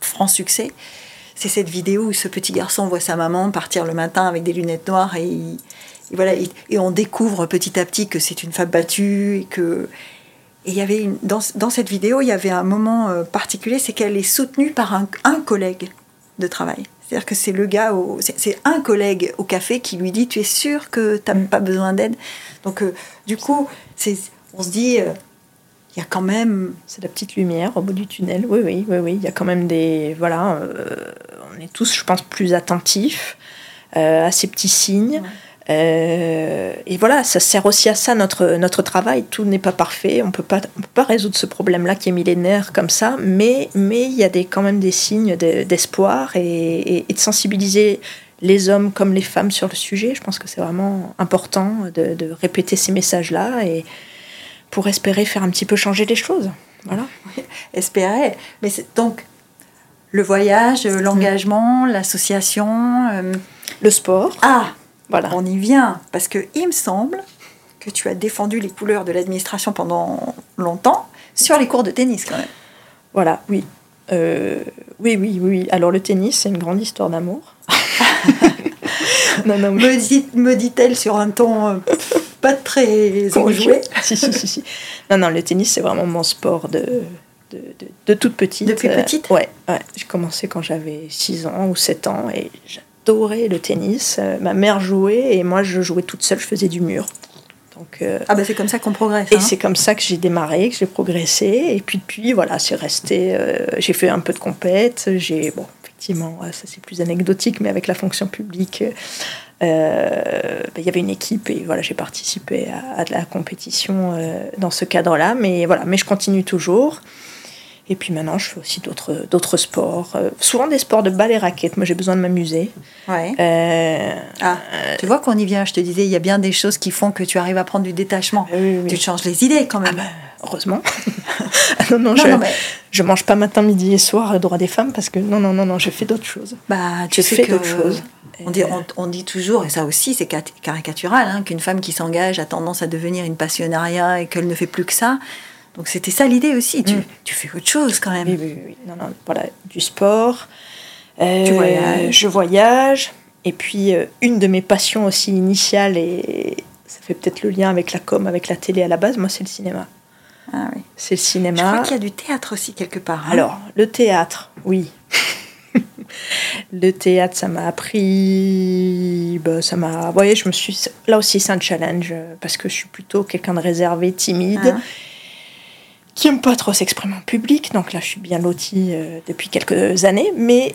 franc succès. C'est cette vidéo où ce petit garçon voit sa maman partir le matin avec des lunettes noires et il, et voilà, et, on découvre petit à petit que c'est une femme battue et que et il y avait dans, dans, cette vidéo, il y avait un moment euh, particulier, c'est qu'elle est soutenue par un, un collègue de travail. C'est-à-dire que c'est le gars, c'est un collègue au café qui lui dit Tu es sûr que tu n'as pas besoin d'aide? Donc, euh, du coup, on se dit euh, Il y a quand même. C'est la petite lumière au bout du tunnel. Oui, oui, oui, oui. Il y a quand même des. Voilà, on est tous, je pense, plus attentifs à ces petits signes. Euh, et voilà, ça sert aussi à ça notre, notre travail. Tout n'est pas parfait, on ne peut pas résoudre ce problème-là qui est millénaire comme ça, mais mais il y a des, quand même des signes d'espoir et, et, de sensibiliser les hommes comme les femmes sur le sujet. Je pense que c'est vraiment important de, de, répéter ces messages-là et pour espérer faire un petit peu changer les choses. Voilà. (laughs) espérer. Mais donc le voyage, l'engagement, l'association, euh, le sport. Ah voilà. On y vient parce que il me semble que tu as défendu les couleurs de l'administration pendant longtemps sur les cours de tennis quand même. Voilà, oui. Euh, oui, oui, oui. Alors le tennis, c'est une grande histoire d'amour. (laughs) non, non, Me dit-elle sur un ton euh, pas très enjoué. (laughs) si, si, si, si. Non, non, le tennis, c'est vraiment mon sport de, de, de, toute petite. Depuis petite euh, Ouais, ouais. J'ai commencé quand j'avais 6 ans ou 7 ans et adorais le tennis. Euh, ma mère jouait et moi je jouais toute seule, je faisais du mur. Donc, euh, ah bah c'est comme ça qu'on progresse. Et hein. c'est comme ça que j'ai démarré, que j'ai progressé. Et puis depuis, voilà, c'est resté. Euh, j'ai fait un peu de compète. J'ai bon, effectivement, ça c'est plus anecdotique, mais avec la fonction publique, bah, il y avait une équipe et voilà, j'ai participé à, à, de la compétition dans ce cadre-là. Mais voilà, mais je continue toujours. Et puis maintenant, je fais aussi d'autres, d'autres sports. Euh, souvent des sports de balle et raquettes. Moi, j'ai besoin de m'amuser. Ouais. Euh, ah, tu vois qu'on y vient. Je te disais, il y a bien des choses qui font que tu arrives à prendre du détachement. Tu te changes les idées quand même. Ah bah, heureusement. (laughs) Ah non, non, je, je mange pas matin, midi et soir le droit des femmes parce que non, non, non, non, je fais d'autres choses. Bah, tu je fais d'autres choses. On dit, on, dit, toujours, et ça aussi c'est caricatural, hein, qu'une femme qui s'engage a tendance à devenir une passionnariat et qu'elle ne fait plus que ça. Donc c'était ça l'idée aussi. Tu, Mm. tu fais autre chose quand même. Oui, oui, oui. Non, non, voilà, du sport. Euh, Tu voyages. Je voyage. Et puis, euh, une de mes passions aussi initiales, et ça fait peut-être le lien avec la com, avec la télé à la base, moi, c'est le cinéma. Ah oui. C'est le Je cinéma. crois qu'il y a du théâtre aussi quelque part. hein. Alors, le théâtre, oui. (laughs) le théâtre, ça m'a appris. bah, ça m'a. Vous voyez, je me suis. Là aussi, c'est un challenge euh, parce que je suis plutôt quelqu'un de réservé, timide, Hein qui aime pas trop s'exprimer en public. Donc là, je suis bien lotie euh, depuis quelques années, mais,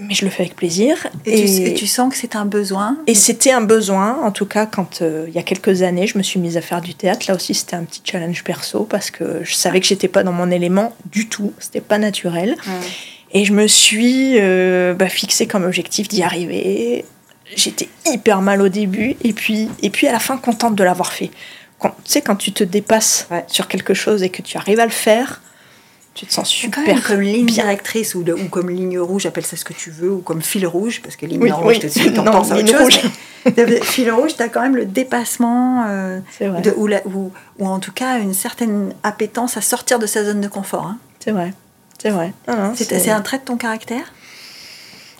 mais je le fais avec plaisir. et, tu, et tu sens que c'est un besoin? Et c'était un besoin, en tout cas, quand euh, il y a quelques années, je me suis mise à faire du théâtre. Là aussi, c'était un petit challenge perso parce que je savais que j'étais pas dans mon élément du tout. C'était pas naturel. Ouais. Et je me suis euh, bah, fixé comme objectif d'y arriver. J'étais hyper mal au début et puis, et puis à la fin contente de l'avoir fait. Quand, tu sais, quand tu te dépasses Ouais. sur quelque chose et que tu arrives à le faire, tu te sens quand super même comme ligne bien. directrice ou, de- ou comme ligne rouge, appelle ça ce que tu veux, ou comme fil rouge, parce que ligne Oui, rouge, oui. tout de suite, on Non, pense à autre chose. mais fil rouge, tu as quand même le dépassement, euh, C'est vrai. de- ou, la- ou- ou en tout cas une certaine appétence à sortir de sa zone de confort. hein. C'est vrai. C'est vrai. Non, non, C'est un trait de ton caractère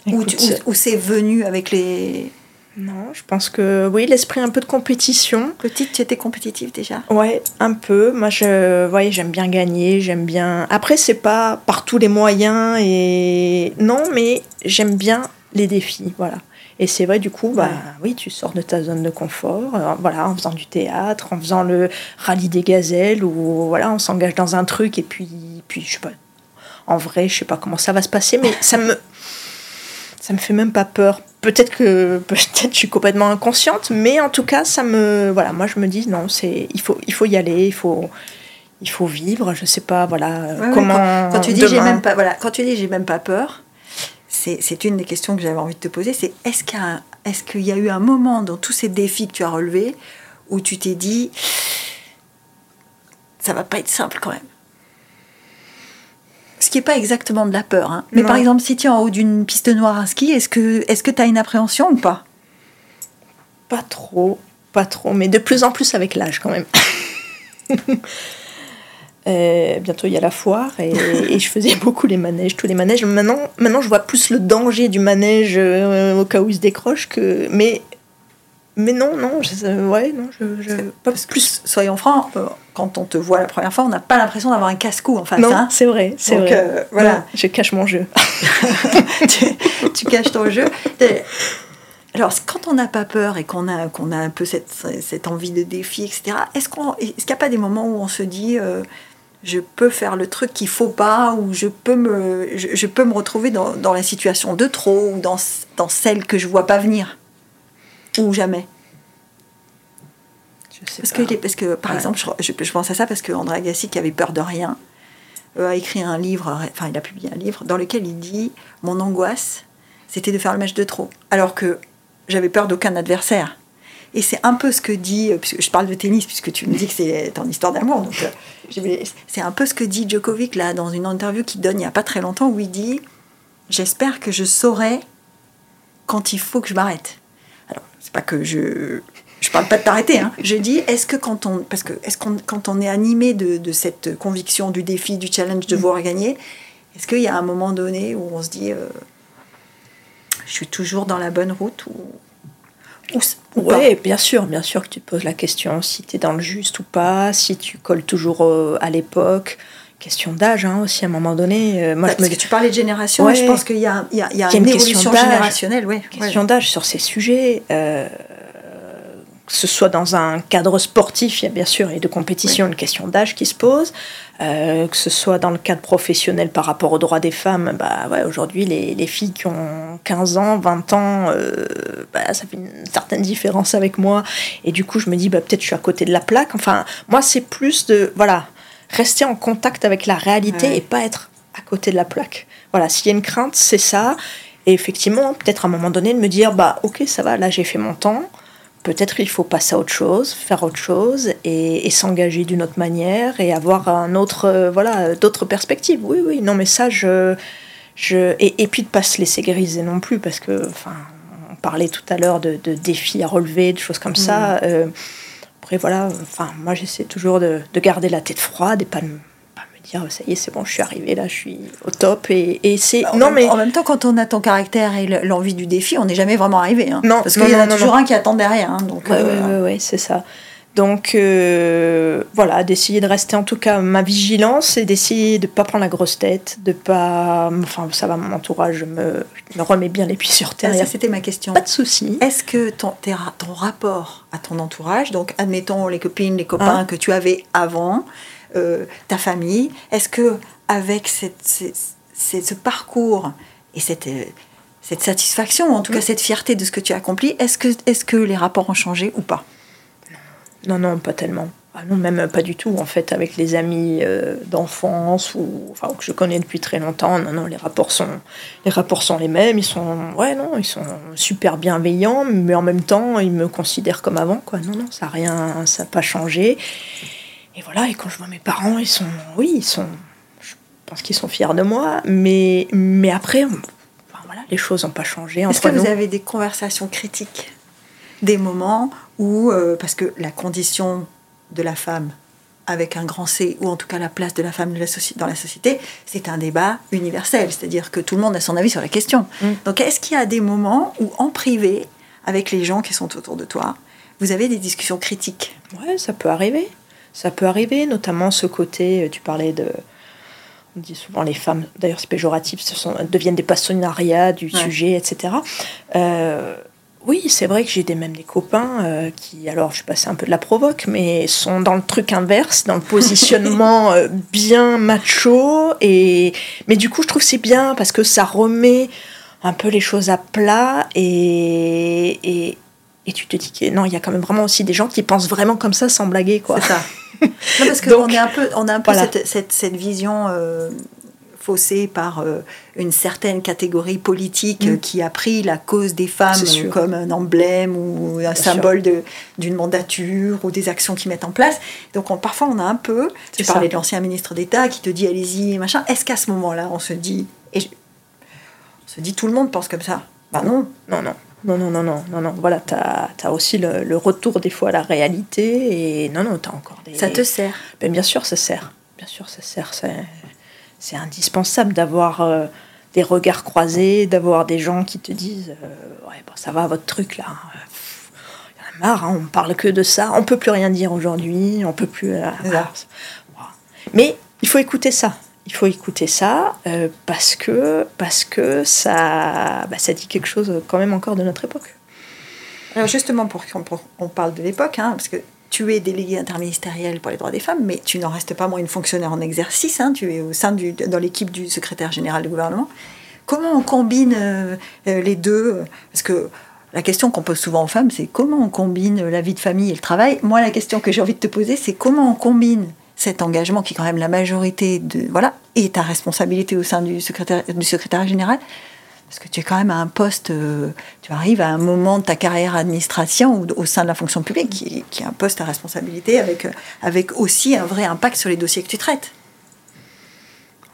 Ou, Écoute, tu- ou- ou c'est venu avec les. Non, je pense que oui, l'esprit un peu de compétition. Petite, tu étais compétitive déjà Ouais, un peu. Moi, je, voyez, j'aime bien gagner, j'aime bien. Après, c'est pas par tous les moyens et non, mais j'aime bien les défis, voilà. Et c'est vrai, du coup, bah, Ouais. oui, tu sors de ta zone de confort, euh, voilà, en faisant du théâtre, en faisant le rallye des gazelles, ou voilà, on s'engage dans un truc et puis, puis, je sais pas. En vrai, je sais pas comment ça va se passer, mais ça me, ça me fait même pas peur. Peut-être que (laughs) peut-être je suis complètement inconsciente, mais en tout cas, ça me voilà, moi je me dis non, c'est il faut il faut y aller, il faut il faut vivre, je sais pas voilà Ouais, comment Quand tu dis j'ai même pas, voilà, quand tu dis j'ai même pas peur, c'est c'est une des questions que j'avais envie de te poser. C'est est-ce qu'il y, est-ce qu'il y a eu un moment dans tous ces défis que tu as relevés où tu t'es dit ça va pas être simple quand même? Ce qui n'est pas exactement de la peur. hein. Mais Non. par exemple, si tu es en haut d'une piste noire à ski, est-ce que est-ce que tu as une appréhension ou pas? Pas trop, pas trop, mais de plus en plus avec l'âge quand même. (laughs) Euh, bientôt il y a la foire et, (laughs) et je faisais beaucoup les manèges, tous les manèges. Maintenant, maintenant je vois plus le danger du manège euh, au cas où il se décroche que. Mais, mais non, non, je, ouais, non, je, je- pas Parce que, plus. soyons francs, euh, quand on te voit la première fois, on n'a pas l'impression d'avoir un casse-cou en face. non, hein. c'est vrai, c'est vrai. euh, voilà. Je cache mon jeu. (laughs) tu, tu caches ton jeu. Alors, quand on n'a pas peur et qu'on a, qu'on a un peu cette, cette envie de défi, etc., est-ce qu'on, est-ce qu'il n'y a pas des moments où on se dit euh, je peux faire le truc qu'il faut pas, ou je peux me, je, je peux me retrouver dans, dans la situation de trop, ou dans, dans celle que je vois pas venir? Ou jamais Je sais parce pas. que, parce que, par Ouais. exemple, je, pense à ça parce que André Agassi, qui avait peur de rien, euh, a écrit un livre, enfin, il a publié un livre dans lequel il dit Mon angoisse, c'était de faire le match de trop. Alors que j'avais peur d'aucun adversaire. Et c'est un peu ce que dit, euh, puisque je parle de tennis, puisque tu me dis que c'est ton histoire d'amour, donc euh, (laughs) c'est un peu ce que dit Djokovic là dans une interview qu'il donne il n'y a pas très longtemps où il dit J'espère que je saurai quand il faut que je m'arrête. Pas que je. Je parle pas de t'arrêter, hein. Je dis, est-ce que quand on. Parce que, est-ce qu'on, quand on est animé de, de cette conviction, du défi, du challenge de vouloir gagner, est-ce qu'il y a un moment donné où on se dit, euh, je suis toujours dans la bonne route ou. ou, ou pas? Oui, bien sûr, bien sûr que tu te poses la question si tu es dans le juste ou pas, si tu colles toujours euh, à l'époque. Question d'âge hein, aussi à un moment donné. Euh, moi, Parce je me que tu parlais de génération, Ouais. je pense qu'il y a, il y a, il y a Il y a une, une question générationnelle. Ouais, question d'âge sur ces sujets. euh, que ce soit dans un cadre sportif, il y a bien sûr, et de compétition, une question d'âge qui se pose. Euh, que ce soit dans le cadre professionnel par rapport aux droits des femmes, bah ouais, aujourd'hui, les, les filles qui ont 15 ans, 20 ans, euh, bah, ça fait une certaine différence avec moi. Et du coup, je me dis, bah, peut-être je suis à côté de la plaque. Enfin, moi, c'est plus de, voilà, rester en contact avec la réalité Ouais. et pas être à côté de la plaque. Voilà, s'il y a une crainte, c'est ça. Et effectivement, peut-être à un moment donné de me dire, bah ok, ça va, là j'ai fait mon temps. Peut-être il faut passer à autre chose, faire autre chose et, et s'engager d'une autre manière et avoir un autre, euh, voilà, d'autres perspectives. Oui, oui, non, mais ça, je, je et, et puis de pas se laisser griser non plus parce que, enfin, on parlait tout à l'heure de, de défis à relever, de choses comme ça. Euh, après, voilà, enfin, moi j'essaie toujours de, de, garder la tête froide et pas de pas me dire ça y est, c'est bon, je suis arrivée là, je suis au top. Et, et c'est. Bah, non, mais. En même temps, quand on a ton caractère et l'envie du défi, on n'est jamais vraiment arrivé. Hein. Non, parce qu'il y en a toujours un qui attend derrière. Hein, donc, ouais, euh... ouais, ouais, c'est ça. Donc euh, voilà, d'essayer de rester en tout cas ma vigilance et d'essayer de ne pas prendre la grosse tête, de pas. Enfin, ça va, mon entourage me, me remet bien les pieds sur terre. Ah, ça, c'était ma question. Pas de souci. Est-ce que ton, ton rapport à ton entourage, donc admettons les copines, les copains hein que tu avais avant, euh, ta famille, est-ce que avec cette, cette, ce parcours et cette, euh, cette satisfaction, en tout cas cette fierté de ce que tu as accompli, est-ce que, est -ce que les rapports ont changé ou pas? Non, non, pas tellement. Ah non, même pas du tout, en fait, avec les amis euh, d'enfance ou enfin, que je connais depuis très longtemps. Non, non, les rapports sont les rapports sont les mêmes. Ils sont, ouais, non, ils sont super bienveillants, mais en même temps, ils me considèrent comme avant, quoi. Non, non, ça a rien, ça n'a pas changé. Et voilà. Et quand je vois mes parents, ils sont, oui, ils sont, je pense qu'ils sont fiers de moi, mais mais après, enfin, voilà, les choses n'ont pas changé. Est-ce que vous avez des conversations critiques, des moments où, euh, parce que la condition de la femme avec un grand C, ou en tout cas la place de la femme dans la société, c'est un débat universel, c'est-à-dire que tout le monde a son avis sur la question. Mm. Donc est-ce qu'il y a des moments où en privé, avec les gens qui sont autour de toi, vous avez des discussions critiques? Ouais, ça peut arriver. Ça peut arriver, notamment ce côté, euh, tu parlais de... On dit souvent les femmes, d'ailleurs c'est péjoratif, ce sont, deviennent des passionnariats du sujet, etc. Euh, oui, c'est vrai que j'ai des, même des copains euh, qui, alors je suis passée un peu de la provoque, mais sont dans le truc inverse, dans le (laughs) positionnement euh, bien macho. Et... Mais du coup, je trouve c'est bien parce que ça remet un peu les choses à plat et, et, et tu te dis que non, il y a quand même vraiment aussi des gens qui pensent vraiment comme ça sans blaguer. quoi. C'est ça. (laughs) non, parce qu'on est un peu, on a un peu cette, cette, cette, vision euh, faussée par euh, une certaine catégorie politique mm. qui a pris la cause des femmes comme un emblème ou un symbole d'une mandature ou des actions qu'ils mettent en place. Donc parfois on a un peu, tu parlais de l'ancien ministre d'État qui te dit allez-y, machin. Est-ce qu'à ce, moment-là on se dit, et on se dit tout le monde pense comme ça? Bah non. Non, non. Non, non, non, non, non, non. Voilà, tu as, aussi le, retour des fois à la réalité et non, non, tu as encore des... Ça te sert ben, Bien sûr, ça sert. Bien sûr, ça sert c'est indispensable d'avoir euh, des regards croisés, d'avoir des gens qui te disent euh, ouais, bon, ça va votre truc là. Il y en a marre, hein, on parle que de ça, on peut plus rien dire aujourd'hui, on peut plus. Euh, Mais il faut écouter ça. Il faut écouter ça parce que parce que ça bah, ça dit quelque chose quand même encore de notre époque. Alors justement pour qu'on parle de l'époque, hein, parce que tu es délégué interministériel pour les droits des femmes, mais tu n'en restes pas moins une fonctionnaire en exercice, hein, tu es au sein du, dans l'équipe du secrétaire général du gouvernement. Comment on combine euh, euh, les deux? Parce que la question qu'on pose souvent aux femmes, c'est comment on combine la vie de famille et le travail? Moi, la question que j'ai envie de te poser, c'est comment on combine cet engagement qui est quand même la majorité de voilà et ta responsabilité au sein du secrétaire du secrétaire général parce que tu es quand même à un poste, euh, tu arrives à un moment de ta carrière administration ou au sein de la fonction publique qui, qui est un poste à responsabilité avec, euh, avec aussi un vrai impact sur les dossiers que tu traites.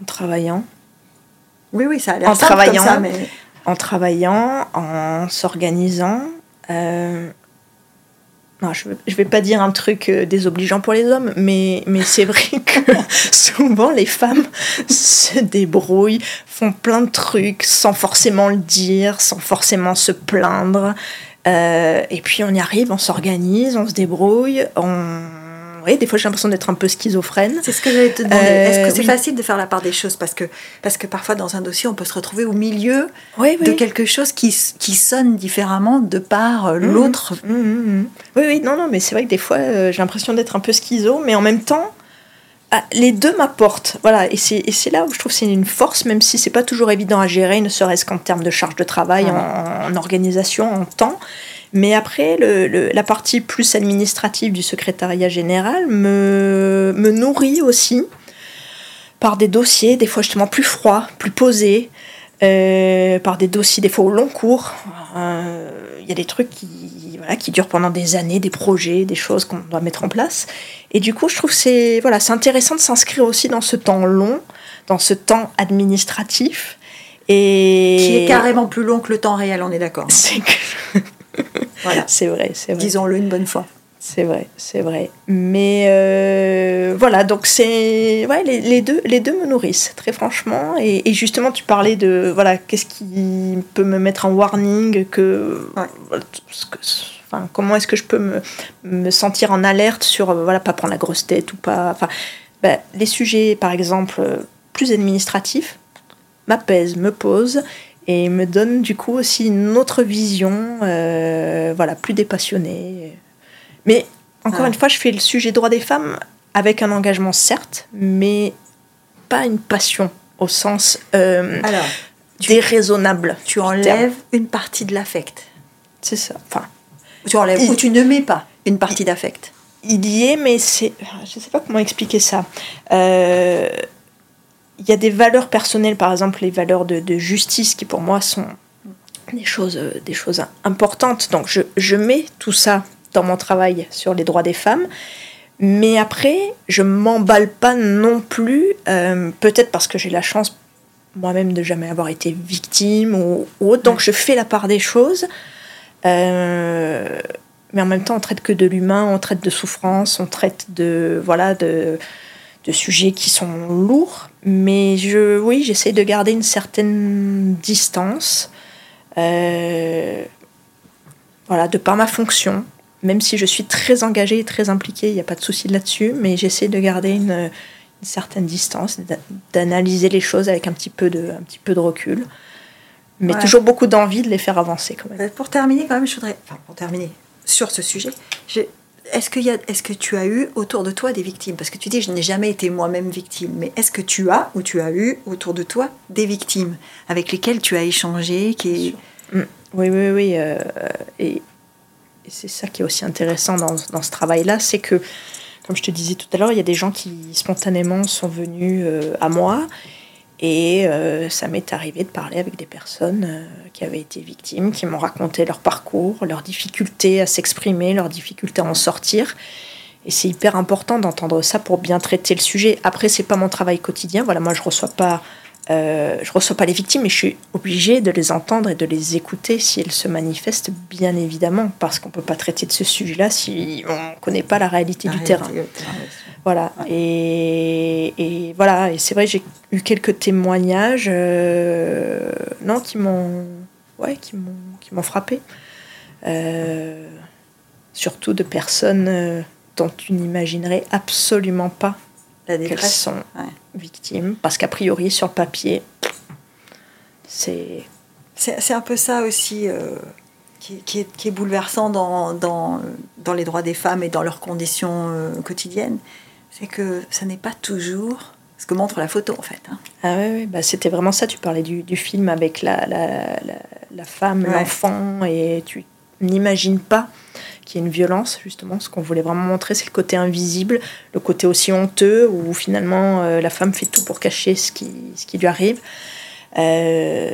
En travaillant. Oui, oui, ça a l'air en travaillant, comme ça, mais... En travaillant, en s'organisant. Euh, je ne vais pas dire un truc euh, désobligeant pour les hommes, mais, mais c'est vrai (laughs) que souvent les femmes se débrouillent, font plein de trucs sans forcément le dire, sans forcément se plaindre. Euh, et puis on y arrive, on s'organise, on se débrouille, on oui, des fois j'ai l'impression d'être un peu schizophrène. C'est ce que j'allais te demander. Est-ce que euh, c'est facile de faire la part des choses? Parce que, parce que parfois dans un dossier on peut se retrouver au milieu de quelque chose qui, qui sonne différemment de par euh, mmh. l'autre. Mmh, mmh, oui, oui, non, non, mais c'est vrai que des fois euh, j'ai l'impression d'être un peu schizo, mais en même temps, ah, les deux m'apportent. Voilà, et c'est là où je trouve c'est une force, même si c'est pas toujours évident à gérer, ne serait-ce qu'en termes de charge de travail, en, en, organisation, en temps. Mais après, le, la partie plus administrative du secrétariat général me, me nourrit aussi par des dossiers, des fois justement plus froids, plus posés, euh, par des dossiers des fois au long cours. Euh, il y a des trucs qui, voilà, qui durent pendant des années, des projets, des choses qu'on doit mettre en place. Et du coup, je trouve que c'est voilà, intéressant de s'inscrire aussi dans ce temps long, dans ce temps administratif. Et... Qui est carrément plus long que le temps réel, on est d'accord. (laughs) C'est (laughs) voilà. c'est vrai, c'est vrai. Disons-le une bonne fois. C'est vrai, c'est vrai. Mais euh, voilà, donc c'est ouais, les, les, deux, les deux me nourrissent très franchement. Et, et justement, tu parlais de voilà, qu'est-ce qui peut me mettre en warning, que, voilà, que enfin, comment est-ce que je peux me, me, sentir en alerte sur euh, voilà, pas prendre la grosse tête ou pas. Enfin, ben, les sujets, par exemple, plus administratifs, m'apaisent, me posent et me donnent du coup aussi une autre vision, euh, voilà, plus dépassionnée. Mais encore une fois, je fais le sujet droit des femmes avec un engagement, certes, mais pas une passion au sens euh, Alors, déraisonnable. Tu enlèves une partie de l'affect. C'est ça. Enfin, tu enlèves il, ou tu ne mets pas une partie d'affect. Il y est, mais c'est. Je ne sais pas comment expliquer ça. Euh, il y a des valeurs personnelles, par exemple les valeurs de, de justice, qui pour moi sont des choses, des choses importantes. Donc je, je mets tout ça dans mon travail sur les droits des femmes. Mais après, je m'emballe pas non plus, euh, peut-être parce que j'ai la chance moi-même de jamais avoir été victime ou, ou autre, donc je fais la part des choses. Euh, mais en même temps, on traite que de l'humain, on traite de souffrance, on traite de voilà de, de sujets qui sont lourds. Mais je, oui, j'essaie de garder une certaine distance. Euh, voilà, de par ma fonction, même si je suis très engagée et très impliquée, il n'y a pas de souci là-dessus, mais j'essaie de garder une, une, certaine distance, d'analyser les choses avec un petit peu de, un petit peu de recul. Mais ouais. toujours beaucoup d'envie de les faire avancer quand même. Pour terminer, quand même, je voudrais. Enfin, pour terminer sur ce sujet, est-ce que, est que tu as eu autour de toi des victimes? Parce que tu dis, je n'ai jamais été moi-même victime, mais est-ce que tu as ou tu as eu autour de toi des victimes avec lesquelles tu as échangé qui... Oui, oui, oui. Euh, et, et c'est ça qui est aussi intéressant dans, dans ce travail-là, c'est que, comme je te disais tout à l'heure, il y a des gens qui spontanément sont venus euh, à moi. Et euh, ça m'est arrivé de parler avec des personnes euh, qui avaient été victimes, qui m'ont raconté leur parcours, leurs difficultés à s'exprimer, leurs difficultés à en sortir. Et c'est hyper important d'entendre ça pour bien traiter le sujet. Après, c'est pas mon travail quotidien. Voilà, moi, je reçois pas euh, je reçois pas les victimes, mais je suis obligée de les entendre et de les écouter si elles se manifestent, bien évidemment, parce qu'on peut pas traiter de ce sujet-là si on connaît pas la réalité la du réalité, terrain. terrain. Voilà. Ouais. Et, et, voilà. Et c'est vrai, j'ai eu quelques témoignages, euh, non, qui m'ont, ouais, qui m'ont, qui m'ont frappé. Euh, surtout de personnes dont tu n'imaginerais absolument pas qu'elles sont ouais. victimes, parce qu'a priori, sur le papier, c'est... C'est un peu ça aussi euh, qui, qui, est, qui, est, bouleversant dans, dans, dans, les droits des femmes et dans leurs conditions euh, quotidiennes. C'est que ça n'est pas toujours ce que montre la photo, en fait. Hein. Ah oui, oui. Bah, c'était vraiment ça. Tu parlais du, du film avec la, la, la, la femme, ouais. l'enfant, et tu n'imagines pas qu'il y ait une violence, justement. Ce qu'on voulait vraiment montrer, c'est le côté invisible, le côté aussi honteux, où finalement euh, la femme fait tout pour cacher ce qui, ce qui lui arrive. Euh...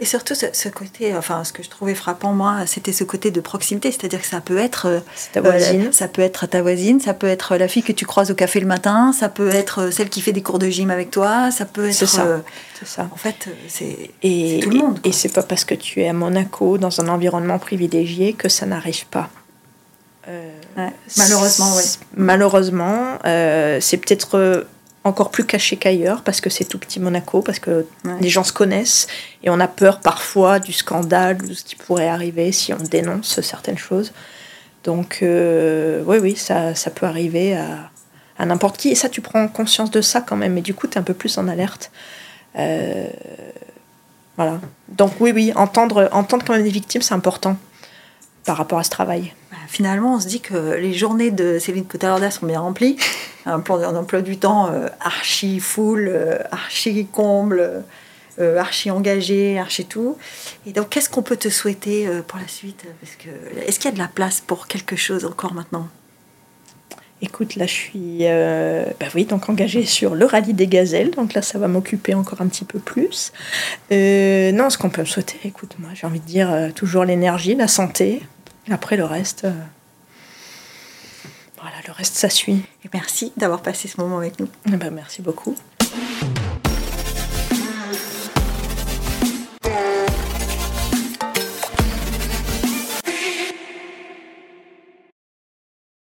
Et surtout ce, ce, côté, enfin ce que je trouvais frappant moi, c'était ce côté de proximité, c'est-à-dire que ça peut être euh, ta voisine, euh, ça peut être ta voisine, ça peut être la fille que tu croises au café le matin, ça peut être celle qui fait des cours de gym avec toi, ça peut être. C'est ça. Ça. En fait, c'est tout le monde. Quoi. Et c'est pas parce que tu es à Monaco dans un environnement privilégié que ça n'arrive pas. Euh, ouais. Malheureusement, oui. Malheureusement, euh, c'est peut-être encore plus caché qu'ailleurs parce que c'est tout petit Monaco, parce que ouais. les gens se connaissent et on a peur parfois du scandale ou de ce qui pourrait arriver si on dénonce certaines choses. Donc, euh, oui, oui, ça, ça peut arriver à, à n'importe qui. Et ça, tu prends conscience de ça quand même. Et du coup, tu es un peu plus en alerte. Euh, voilà. Donc, oui, oui, entendre, entendre quand même des victimes, c'est important par rapport à ce travail Finalement, on se dit que les journées de Céline Cotalorda sont bien remplies. (laughs) Un plan du temps euh, archi full, euh, archi comble, euh, archi engagé, archi tout. Et donc, qu'est-ce qu'on peut te souhaiter pour la suite? Parce que Est-ce qu'il y a de la place pour quelque chose encore maintenant? Écoute, là, je suis euh, bah oui, donc engagée sur le rallye des gazelles. Donc là, ça va m'occuper encore un petit peu plus. Non, ce qu'on peut me souhaiter, écoute, moi, j'ai envie de dire toujours l'énergie, la santé. Après, le reste, euh, voilà, le reste, ça suit. Et merci d'avoir passé ce moment avec nous. Eh ben, merci beaucoup.